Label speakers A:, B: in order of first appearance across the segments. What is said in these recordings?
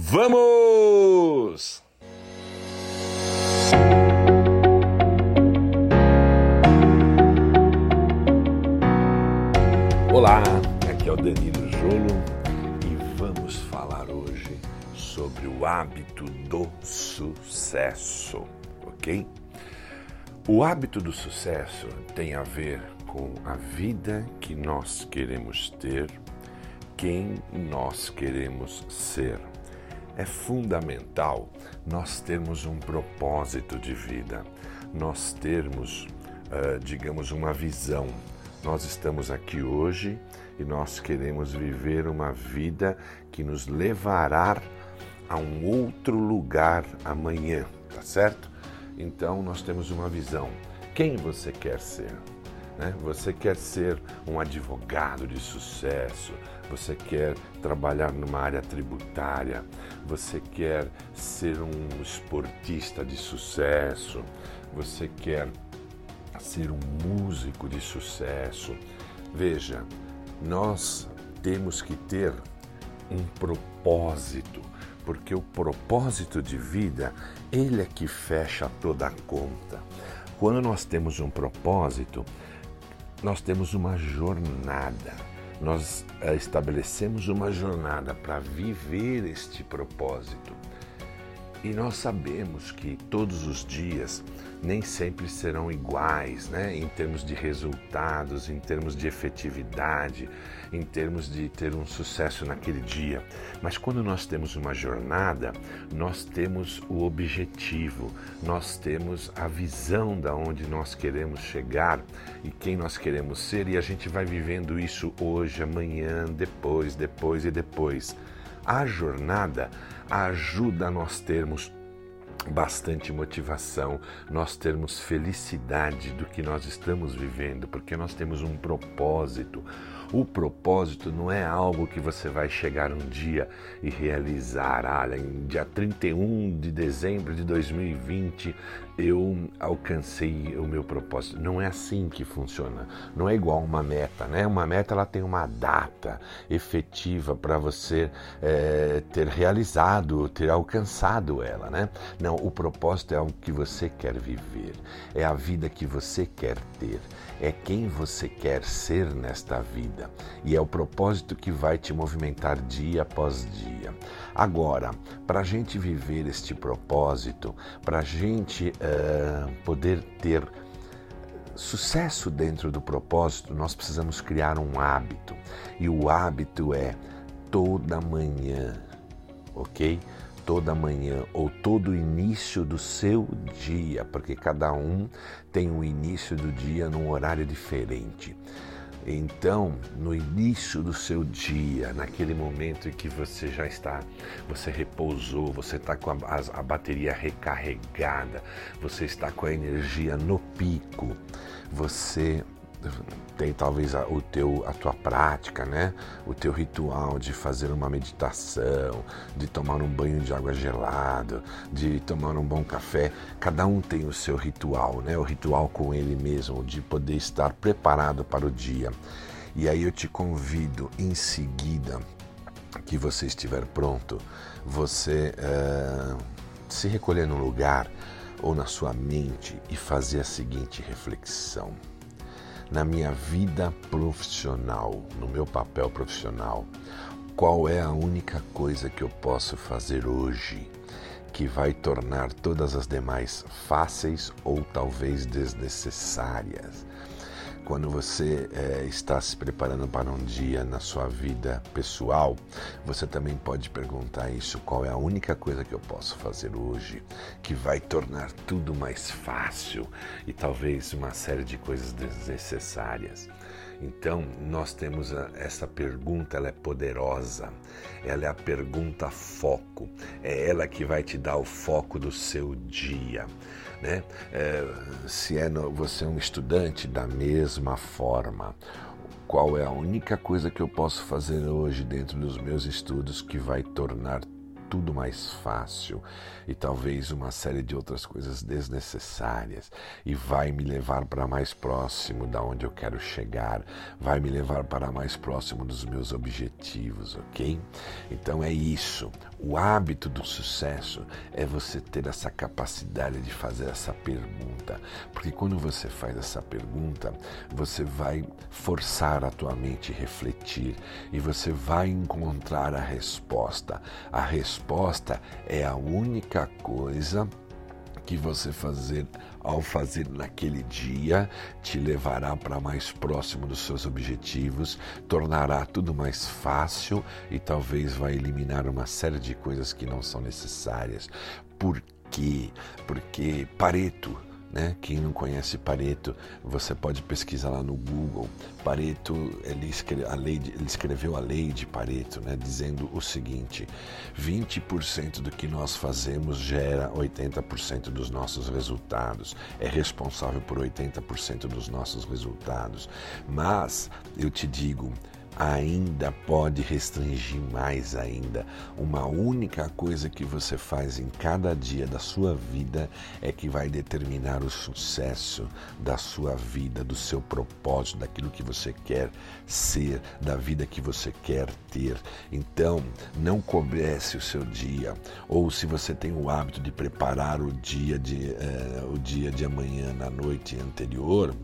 A: Vamos! Olá, aqui é o Danilo Jolo e vamos falar hoje sobre o hábito do sucesso, ok? O hábito do sucesso tem a ver com a vida que nós queremos ter, quem nós queremos ser. É fundamental nós termos um propósito de vida, nós termos, uh, digamos, uma visão. Nós estamos aqui hoje e nós queremos viver uma vida que nos levará a um outro lugar amanhã, tá certo? Então nós temos uma visão. Quem você quer ser? Né? Você quer ser um advogado de sucesso, você quer trabalhar numa área tributária, você quer ser um esportista de sucesso, você quer ser um músico de sucesso. Veja, nós temos que ter um propósito porque o propósito de vida, ele é que fecha toda a conta. Quando nós temos um propósito, nós temos uma jornada. Nós eh, estabelecemos uma jornada para viver este propósito. E nós sabemos que todos os dias nem sempre serão iguais, né? em termos de resultados, em termos de efetividade, em termos de ter um sucesso naquele dia. Mas quando nós temos uma jornada, nós temos o objetivo, nós temos a visão da onde nós queremos chegar e quem nós queremos ser, e a gente vai vivendo isso hoje, amanhã, depois, depois e depois. A jornada ajuda a nós termos bastante motivação, nós termos felicidade do que nós estamos vivendo, porque nós temos um propósito. O propósito não é algo que você vai chegar um dia e realizar. Olha, em dia 31 de dezembro de 2020 eu alcancei o meu propósito. Não é assim que funciona. Não é igual uma meta, né? Uma meta ela tem uma data efetiva para você é, ter realizado, ter alcançado ela, né? Não, o propósito é algo que você quer viver, é a vida que você quer ter, é quem você quer ser nesta vida e é o propósito que vai te movimentar dia após dia. Agora, para a gente viver este propósito, para a gente uh, poder ter sucesso dentro do propósito, nós precisamos criar um hábito. E o hábito é toda manhã, ok? Toda manhã ou todo início do seu dia, porque cada um tem um início do dia num horário diferente. Então, no início do seu dia, naquele momento em que você já está, você repousou, você está com a, a bateria recarregada, você está com a energia no pico, você tem talvez a, o teu, a tua prática, né? O teu ritual de fazer uma meditação, de tomar um banho de água gelada, de tomar um bom café. Cada um tem o seu ritual, né? O ritual com ele mesmo, de poder estar preparado para o dia. E aí eu te convido em seguida que você estiver pronto, você é, se recolher num lugar ou na sua mente e fazer a seguinte reflexão na minha vida profissional, no meu papel profissional, qual é a única coisa que eu posso fazer hoje que vai tornar todas as demais fáceis ou talvez desnecessárias? Quando você é, está se preparando para um dia na sua vida pessoal, você também pode perguntar isso: qual é a única coisa que eu posso fazer hoje que vai tornar tudo mais fácil e talvez uma série de coisas desnecessárias? Então, nós temos essa pergunta, ela é poderosa. Ela é a pergunta foco. É ela que vai te dar o foco do seu dia. Né? É, se é no, você é um estudante, da mesma forma. Qual é a única coisa que eu posso fazer hoje dentro dos meus estudos que vai tornar tudo mais fácil e talvez uma série de outras coisas desnecessárias e vai me levar para mais próximo da onde eu quero chegar, vai me levar para mais próximo dos meus objetivos, ok? Então é isso. O hábito do sucesso é você ter essa capacidade de fazer essa pergunta, porque quando você faz essa pergunta, você vai forçar a tua mente refletir e você vai encontrar a resposta. A resposta é a única coisa que você fazer ao fazer naquele dia te levará para mais próximo dos seus objetivos, tornará tudo mais fácil e talvez vai eliminar uma série de coisas que não são necessárias. Por quê? Porque Pareto né? Quem não conhece Pareto, você pode pesquisar lá no Google. Pareto, ele, escreve, a lei de, ele escreveu a lei de Pareto, né? dizendo o seguinte: 20% do que nós fazemos gera 80% dos nossos resultados, é responsável por 80% dos nossos resultados. Mas eu te digo, ainda pode restringir mais ainda. Uma única coisa que você faz em cada dia da sua vida é que vai determinar o sucesso da sua vida, do seu propósito, daquilo que você quer ser, da vida que você quer ter. Então, não comece o seu dia, ou se você tem o hábito de preparar o dia de, uh, o dia de amanhã na noite anterior,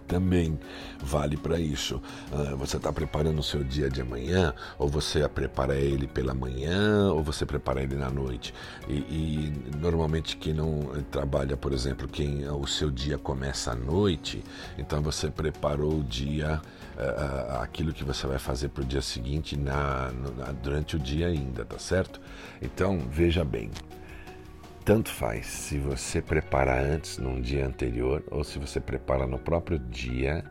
A: também vale para isso. Uh, você está preparando o seu dia de amanhã, ou você prepara ele pela manhã, ou você prepara ele na noite. E, e normalmente quem não trabalha, por exemplo, quem o seu dia começa à noite, então você preparou o dia, uh, aquilo que você vai fazer para o dia seguinte na, na, durante o dia ainda, tá certo? Então veja bem. Tanto faz se você prepara antes, num dia anterior, ou se você prepara no próprio dia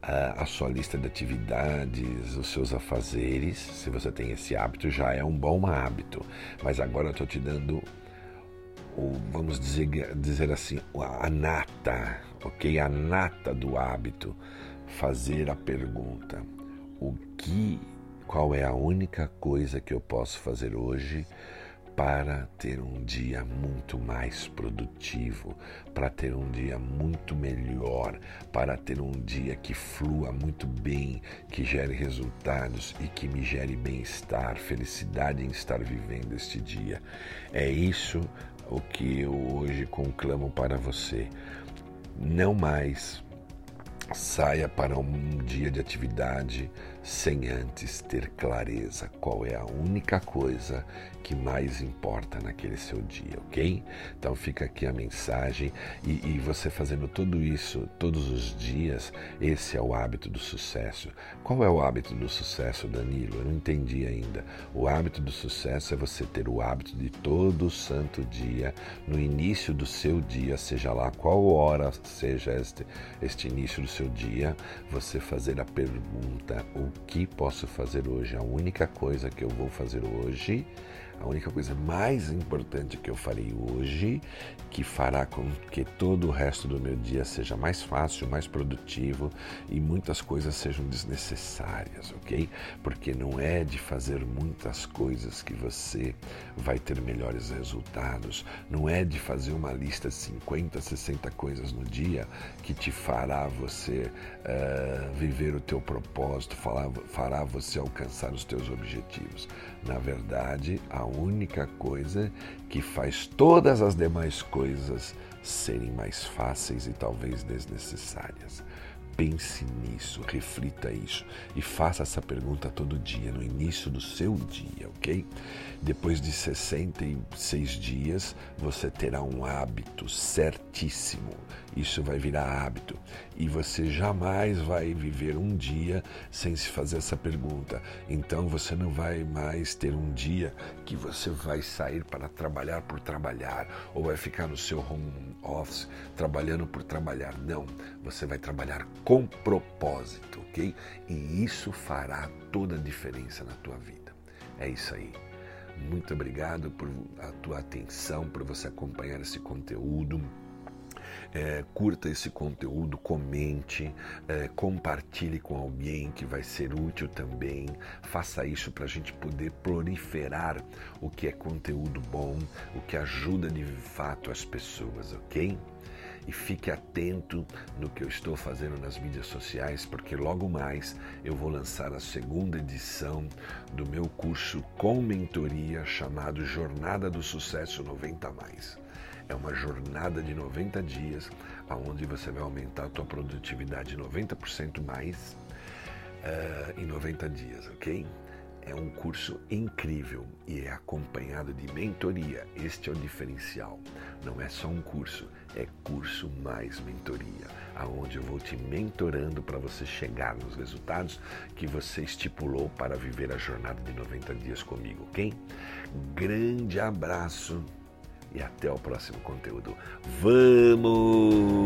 A: a, a sua lista de atividades, os seus afazeres. Se você tem esse hábito, já é um bom hábito. Mas agora eu estou te dando, o, vamos dizer, dizer assim, a nata, ok? A nata do hábito. Fazer a pergunta: o que, qual é a única coisa que eu posso fazer hoje? Para ter um dia muito mais produtivo, para ter um dia muito melhor, para ter um dia que flua muito bem, que gere resultados e que me gere bem-estar, felicidade em estar vivendo este dia. É isso o que eu hoje conclamo para você. Não mais saia para um dia de atividade sem antes ter clareza qual é a única coisa que mais importa naquele seu dia, ok? Então fica aqui a mensagem e, e, você fazendo tudo isso todos os dias, esse é o hábito do sucesso. Qual é o hábito do sucesso, Danilo? Eu não entendi ainda. O hábito do sucesso é você ter o hábito de todo santo dia, no início do seu dia, seja lá qual hora seja este, este início do seu dia, você fazer a pergunta: o que posso fazer hoje? A única coisa que eu vou fazer hoje a única coisa mais importante que eu farei hoje, que fará com que todo o resto do meu dia seja mais fácil, mais produtivo e muitas coisas sejam desnecessárias, ok? Porque não é de fazer muitas coisas que você vai ter melhores resultados, não é de fazer uma lista de 50, 60 coisas no dia que te fará você uh, viver o teu propósito, fará, você alcançar os teus objetivos. Na verdade, a única coisa que faz todas as demais coisas serem mais fáceis e talvez desnecessárias. Pense nisso, reflita isso e faça essa pergunta todo dia, no início do seu dia, ok? Depois de 66 dias, você terá um hábito certíssimo. Isso vai virar hábito. E você jamais vai viver um dia sem se fazer essa pergunta. Então você não vai mais ter um dia que você vai sair para trabalhar por trabalhar ou vai ficar no seu home office trabalhando por trabalhar. Não, você vai trabalhar com propósito, ok? E isso fará toda a diferença na tua vida. É isso aí. Muito obrigado por a tua atenção, por você acompanhar esse conteúdo. É, curta esse conteúdo, comente, é, compartilhe com alguém que vai ser útil também. Faça isso para a gente poder proliferar o que é conteúdo bom, o que ajuda de fato as pessoas, ok? E fique atento no que eu estou fazendo nas mídias sociais, porque logo mais eu vou lançar a segunda edição do meu curso com mentoria chamado Jornada do Sucesso 90 mais. É uma jornada de 90 dias, onde você vai aumentar a tua produtividade 90% mais uh, em 90 dias, ok? É um curso incrível e é acompanhado de mentoria. Este é o diferencial. Não é só um curso, é curso mais mentoria, aonde eu vou te mentorando para você chegar nos resultados que você estipulou para viver a jornada de 90 dias comigo, ok? Grande abraço e até o próximo conteúdo. Vamos!